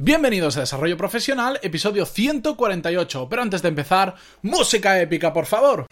Bienvenidos a Desarrollo Profesional, episodio 148. Pero antes de empezar, música épica, por favor.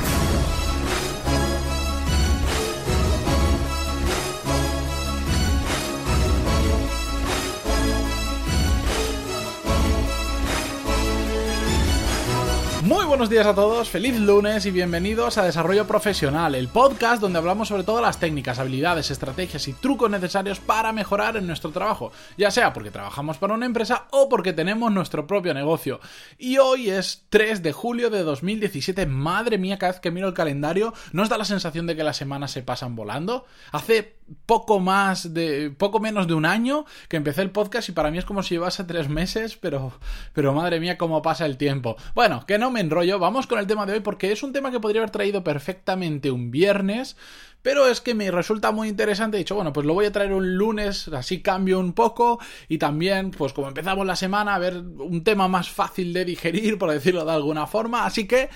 Buenos días a todos, feliz lunes y bienvenidos a Desarrollo Profesional, el podcast donde hablamos sobre todas las técnicas, habilidades, estrategias y trucos necesarios para mejorar en nuestro trabajo, ya sea porque trabajamos para una empresa o porque tenemos nuestro propio negocio. Y hoy es 3 de julio de 2017, madre mía, cada vez que miro el calendario, ¿no os da la sensación de que las semanas se pasan volando? Hace poco más de poco menos de un año que empecé el podcast y para mí es como si llevase tres meses, pero pero madre mía cómo pasa el tiempo. Bueno, que no me enrollo, vamos con el tema de hoy porque es un tema que podría haber traído perfectamente un viernes, pero es que me resulta muy interesante. He dicho, bueno, pues lo voy a traer un lunes, así cambio un poco. Y también, pues como empezamos la semana, a ver un tema más fácil de digerir, por decirlo de alguna forma. Así que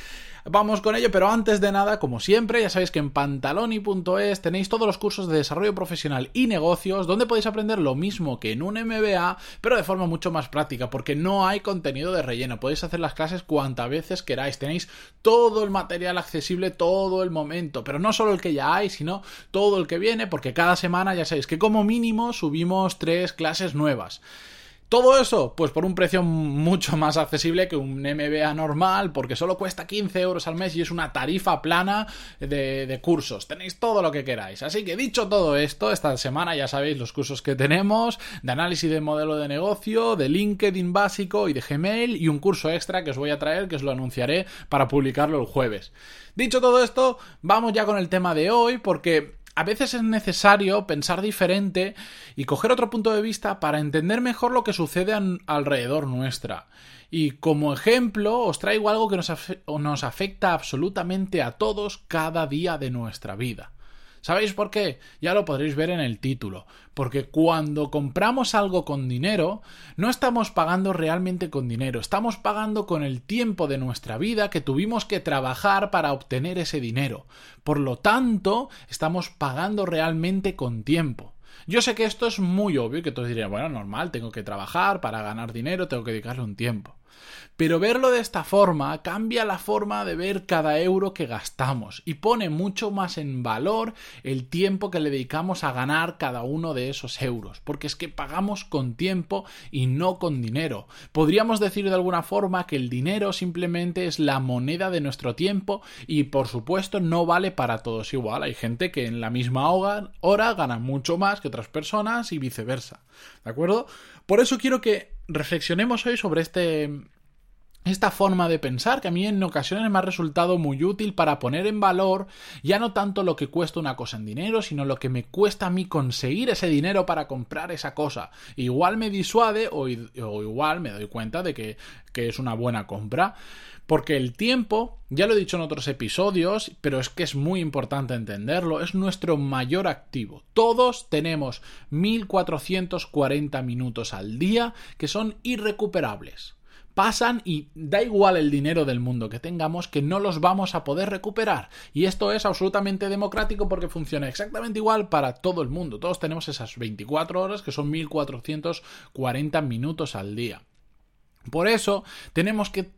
Vamos con ello, pero antes de nada, como siempre, ya sabéis que en pantaloni.es tenéis todos los cursos de desarrollo profesional y negocios donde podéis aprender lo mismo que en un MBA, pero de forma mucho más práctica, porque no hay contenido de relleno. Podéis hacer las clases cuantas veces queráis. Tenéis todo el material accesible todo el momento, pero no solo el que ya hay, sino todo el que viene, porque cada semana ya sabéis que como mínimo subimos tres clases nuevas. Todo eso, pues por un precio mucho más accesible que un MBA normal, porque solo cuesta 15 euros al mes y es una tarifa plana de, cursos. Tenéis todo lo que queráis. Así que dicho todo esto, esta semana ya sabéis los cursos que tenemos, de análisis de modelo de negocio, de LinkedIn básico y de Gmail, y un curso extra que os voy a traer, que os lo anunciaré para publicarlo el jueves. Dicho todo esto, vamos ya con el tema de hoy, porque a veces es necesario pensar diferente y coger otro punto de vista para entender mejor lo que sucede alrededor nuestra. Y como ejemplo os traigo algo que nos, nos afecta absolutamente a todos cada día de nuestra vida. ¿Sabéis por qué? Ya lo podréis ver en el título. Porque cuando compramos algo con dinero, no estamos pagando realmente con dinero, estamos pagando con el tiempo de nuestra vida que tuvimos que trabajar para obtener ese dinero. Por lo tanto, estamos pagando realmente con tiempo. Yo sé que esto es muy obvio y que todos dirían, bueno, normal, tengo que trabajar para ganar dinero, tengo que dedicarle un tiempo. Pero verlo de esta forma cambia la forma de ver cada euro que gastamos y pone mucho más en valor el tiempo que le dedicamos a ganar cada uno de esos euros, porque es que pagamos con tiempo y no con dinero. Podríamos decir de alguna forma que el dinero simplemente es la moneda de nuestro tiempo y por supuesto no vale para todos igual. Hay gente que en la misma hora gana mucho más que otras personas y viceversa. ¿De acuerdo? Por eso quiero que reflexionemos hoy sobre este esta forma de pensar que a mí en ocasiones me ha resultado muy útil para poner en valor ya no tanto lo que cuesta una cosa en dinero, sino lo que me cuesta a mí conseguir ese dinero para comprar esa cosa. Igual me disuade o, igual me doy cuenta de que, que es una buena compra. Porque el tiempo, ya lo he dicho en otros episodios, pero es que es muy importante entenderlo, es nuestro mayor activo. Todos tenemos 1440 minutos al día que son irrecuperables pasan y da igual el dinero del mundo que tengamos que no los vamos a poder recuperar. Y esto es absolutamente democrático porque funciona exactamente igual para todo el mundo. Todos tenemos esas 24 horas que son 1440 minutos al día. Por eso tenemos que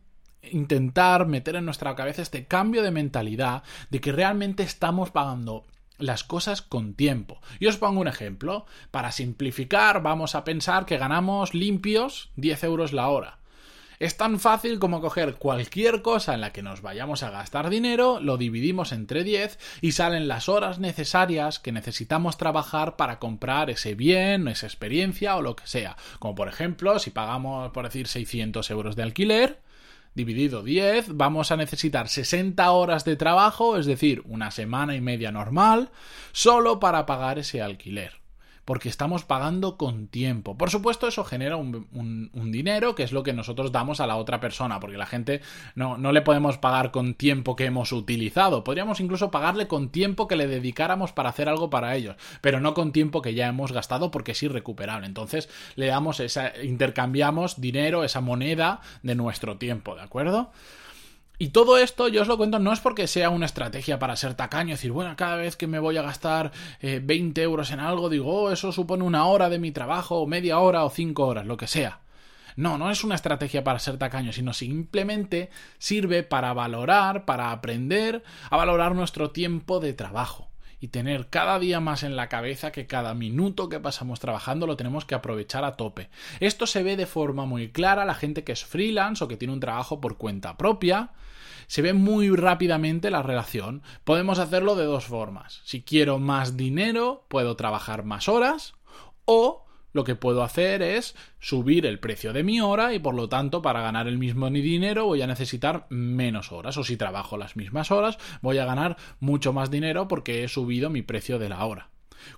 intentar meter en nuestra cabeza este cambio de mentalidad de que realmente estamos pagando las cosas con tiempo. Y os pongo un ejemplo. Para simplificar, vamos a pensar que ganamos limpios 10 euros la hora. Es tan fácil como coger cualquier cosa en la que nos vayamos a gastar dinero, lo dividimos entre 10 y salen las horas necesarias que necesitamos trabajar para comprar ese bien, esa experiencia o lo que sea. Como por ejemplo, si pagamos, por decir, 600 euros de alquiler, dividido 10, vamos a necesitar 60 horas de trabajo, es decir, una semana y media normal, solo para pagar ese alquiler porque estamos pagando con tiempo. Por supuesto, eso genera un, dinero que es lo que nosotros damos a la otra persona, porque la gente no, no le podemos pagar con tiempo que hemos utilizado. Podríamos incluso pagarle con tiempo que le dedicáramos para hacer algo para ellos, pero no con tiempo que ya hemos gastado porque es irrecuperable. Entonces, le damos esa, intercambiamos dinero, esa moneda de nuestro tiempo, ¿de acuerdo? Y todo esto yo os lo cuento no es porque sea una estrategia para ser tacaño, decir, bueno, cada vez que me voy a gastar 20 eh, euros en algo, digo, oh, eso supone una hora de mi trabajo, o media hora, o cinco horas, lo que sea. No, no es una estrategia para ser tacaño, sino simplemente sirve para valorar, para aprender a valorar nuestro tiempo de trabajo y tener cada día más en la cabeza que cada minuto que pasamos trabajando lo tenemos que aprovechar a tope. Esto se ve de forma muy clara la gente que es freelance o que tiene un trabajo por cuenta propia. Se ve muy rápidamente la relación. Podemos hacerlo de dos formas. Si quiero más dinero, puedo trabajar más horas o lo que puedo hacer es subir el precio de mi hora y por lo tanto para ganar el mismo dinero voy a necesitar menos horas o si trabajo las mismas horas voy a ganar mucho más dinero porque he subido mi precio de la hora.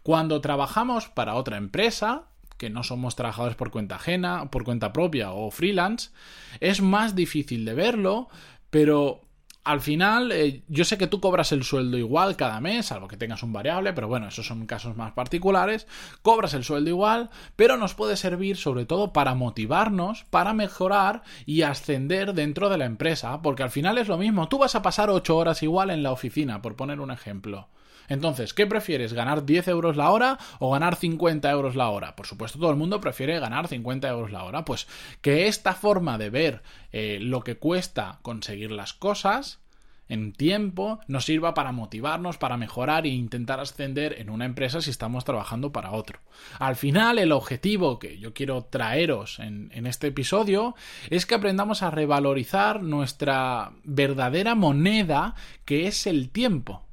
Cuando trabajamos para otra empresa, que no somos trabajadores por cuenta ajena, por cuenta propia o freelance, es más difícil de verlo, pero al final, eh, yo sé que tú cobras el sueldo igual cada mes, salvo que tengas un variable, pero bueno, esos son casos más particulares. Cobras el sueldo igual, pero nos puede servir sobre todo para motivarnos, para mejorar y ascender dentro de la empresa, porque al final es lo mismo. Tú vas a pasar 8 horas igual en la oficina, por poner un ejemplo. Entonces, ¿qué prefieres? ¿Ganar 10 euros la hora o ganar 50 euros la hora? Por supuesto, todo el mundo prefiere ganar 50 euros la hora. Pues que esta forma de ver eh, lo que cuesta conseguir las cosas en tiempo nos sirva para motivarnos, para mejorar e intentar ascender en una empresa si estamos trabajando para otro. Al final, el objetivo que yo quiero traeros en, en, este episodio es que aprendamos a revalorizar nuestra verdadera moneda que es el tiempo.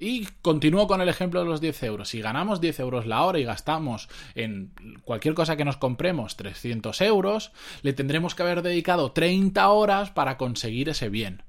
Y continúo con el ejemplo de los 10 euros. Si ganamos 10 euros la hora y gastamos en cualquier cosa que nos compremos 300 euros, le tendremos que haber dedicado 30 horas para conseguir ese bien.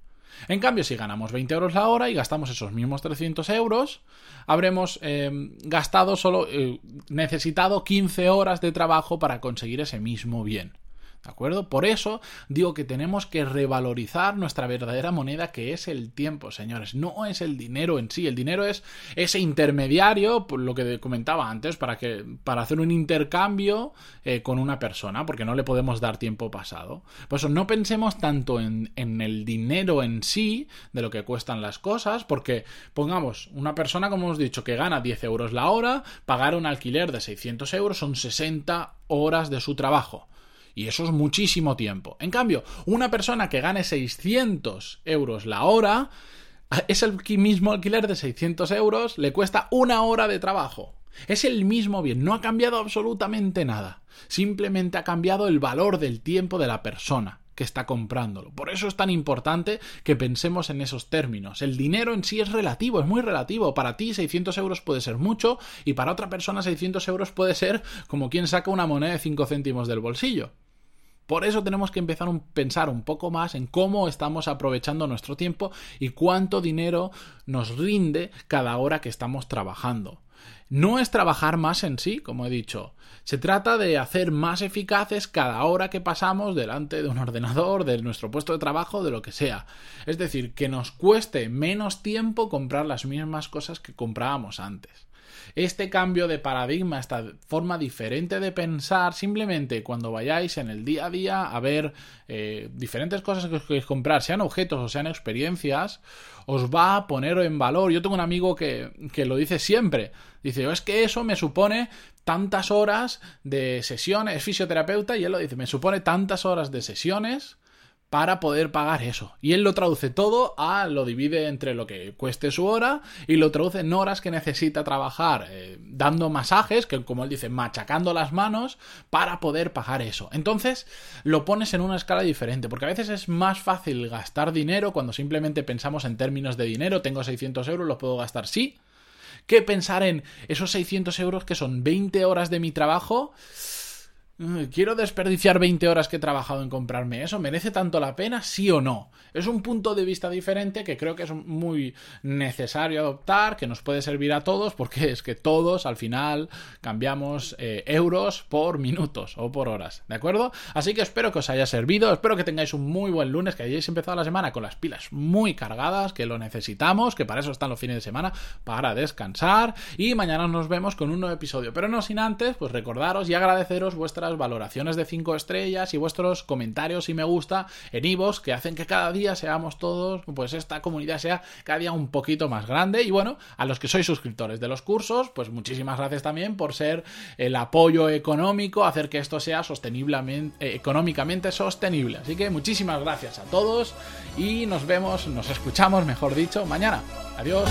En cambio, si ganamos 20 euros la hora y gastamos esos mismos 300 euros, habremos eh, gastado solo, eh, necesitado 15 horas de trabajo para conseguir ese mismo bien. ¿De acuerdo? Por eso digo que tenemos que revalorizar nuestra verdadera moneda que es el tiempo, señores. No es el dinero en sí. El dinero es ese intermediario, por lo que comentaba antes, para, que, para hacer un intercambio eh, con una persona, porque no le podemos dar tiempo pasado. Por eso no pensemos tanto en, en el dinero en sí, de lo que cuestan las cosas, porque pongamos una persona, como hemos dicho, que gana 10 euros la hora, pagar un alquiler de 600 euros son 60 horas de su trabajo. Y eso es muchísimo tiempo. En cambio, una persona que gane 600 euros la hora, es el mismo alquiler de 600 euros, le cuesta una hora de trabajo. Es el mismo bien, no ha cambiado absolutamente nada. Simplemente ha cambiado el valor del tiempo de la persona que está comprándolo. Por eso es tan importante que pensemos en esos términos. El dinero en sí es relativo, es muy relativo. Para ti 600 euros puede ser mucho y para otra persona 600 euros puede ser como quien saca una moneda de 5 céntimos del bolsillo. Por eso tenemos que empezar a pensar un poco más en cómo estamos aprovechando nuestro tiempo y cuánto dinero nos rinde cada hora que estamos trabajando. No es trabajar más en sí, como he dicho. Se trata de hacer más eficaces cada hora que pasamos delante de un ordenador, de nuestro puesto de trabajo, de lo que sea. Es decir, que nos cueste menos tiempo comprar las mismas cosas que comprábamos antes. Este cambio de paradigma, esta forma diferente de pensar, simplemente cuando vayáis en el día a día a ver eh, diferentes cosas que os queréis comprar, sean objetos o sean experiencias, os va a poner en valor. Yo tengo un amigo que, que lo dice siempre. Dice, es que eso me supone tantas horas de sesiones, es fisioterapeuta y él lo dice, me supone tantas horas de sesiones para poder pagar eso. Y él lo traduce todo a, lo divide entre lo que cueste su hora y lo traduce en horas que necesita trabajar eh, dando masajes, que como él dice, machacando las manos para poder pagar eso. Entonces lo pones en una escala diferente, porque a veces es más fácil gastar dinero cuando simplemente pensamos en términos de dinero, tengo 600 euros, los puedo gastar sí, que pensar en esos 600 euros que son 20 horas de mi trabajo ¿Quiero desperdiciar 20 horas que he trabajado en comprarme eso? ¿Merece tanto la pena? ¿Sí o no? Es un punto de vista diferente que creo que es muy necesario adoptar, que nos puede servir a todos, porque es que todos al final cambiamos eh, euros por minutos o por horas, ¿de acuerdo? Así que espero que os haya servido, espero que tengáis un muy buen lunes, que hayáis empezado la semana con las pilas muy cargadas, que lo necesitamos, que para eso están los fines de semana, para descansar, y mañana nos vemos con un nuevo episodio. Pero no sin antes, pues recordaros y agradeceros vuestra valoraciones de 5 estrellas y vuestros comentarios y me gusta en Ivos que hacen que cada día seamos todos, pues esta comunidad sea cada día un poquito más grande. Y bueno, a los que sois suscriptores de los cursos, pues muchísimas gracias también por ser el apoyo económico, hacer que esto sea sosteniblemente, eh, económicamente sostenible. Así que muchísimas gracias a todos y nos vemos, nos escuchamos, mejor dicho, mañana. Adiós.